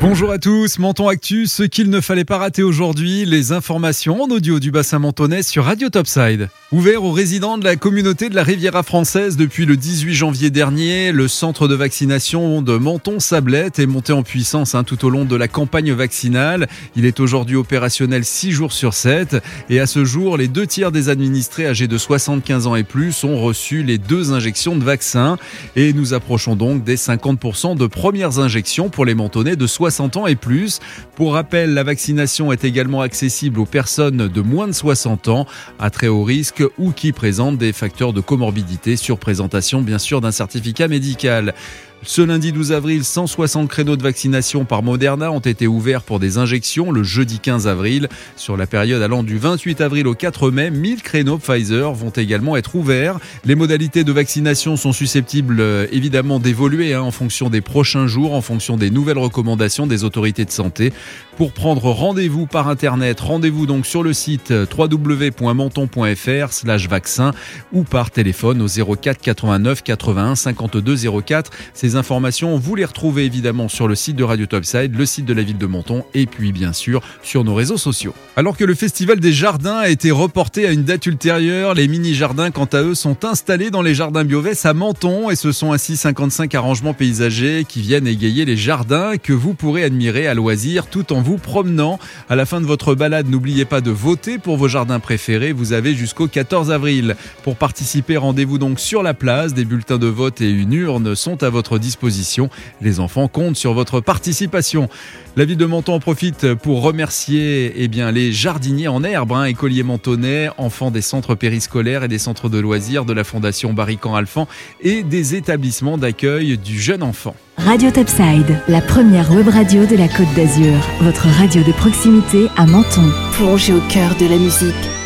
Bonjour à tous, Menton Actu, ce qu'il ne fallait pas rater aujourd'hui, les informations en audio du bassin mentonais sur Radio Topside. Ouvert aux résidents de la communauté de la Riviera française depuis le 18 janvier dernier, le centre de vaccination de Menton-Sablette est monté en puissance hein, tout au long de la campagne vaccinale. Il est aujourd'hui opérationnel 6 jours sur 7 et à ce jour, les deux tiers des administrés âgés de 75 ans et plus ont reçu les deux injections de vaccin et nous approchons donc des 50% de premières injections pour les mentonnais de 60 ans et plus. Pour rappel, la vaccination est également accessible aux personnes de moins de 60 ans à très haut risque ou qui présentent des facteurs de comorbidité sur présentation bien sûr d'un certificat médical. Ce lundi 12 avril, 160 créneaux de vaccination par Moderna ont été ouverts pour des injections le jeudi 15 avril. Sur la période allant du 28 avril au 4 mai, 1000 créneaux Pfizer vont également être ouverts. Les modalités de vaccination sont susceptibles euh, évidemment d'évoluer hein, en fonction des prochains jours, en fonction des nouvelles recommandations des autorités de santé. Pour prendre rendez-vous par internet, rendez-vous donc sur le site www.menton.fr slash vaccin ou par téléphone au 04 89 81 52 04. Ces informations, vous les retrouvez évidemment sur le site de Radio Topside, le site de la ville de Menton et puis bien sûr sur nos réseaux sociaux. Alors que le festival des jardins a été reporté à une date ultérieure, les mini-jardins quant à eux sont installés dans les jardins Biovès à Menton et ce sont ainsi 55 arrangements paysagers qui viennent égayer les jardins que vous pourrez admirer à loisir tout en vous promenant. À la fin de votre balade, n'oubliez pas de voter pour vos jardins préférés. Vous avez jusqu'au 14 avril. Pour participer, rendez-vous donc sur la place. Des bulletins de vote et une urne sont à votre disposition. Les enfants comptent sur votre participation. La ville de Menton en profite pour remercier eh bien, les jardiniers en herbe, hein, écoliers mentonnais, enfants des centres périscolaires et des centres de loisirs de la Fondation Barrican Alphand et des établissements d'accueil du jeune enfant. Radio Topside, la première web radio de la Côte d'Azur. Votre radio de proximité à Menton. Plongez au cœur de la musique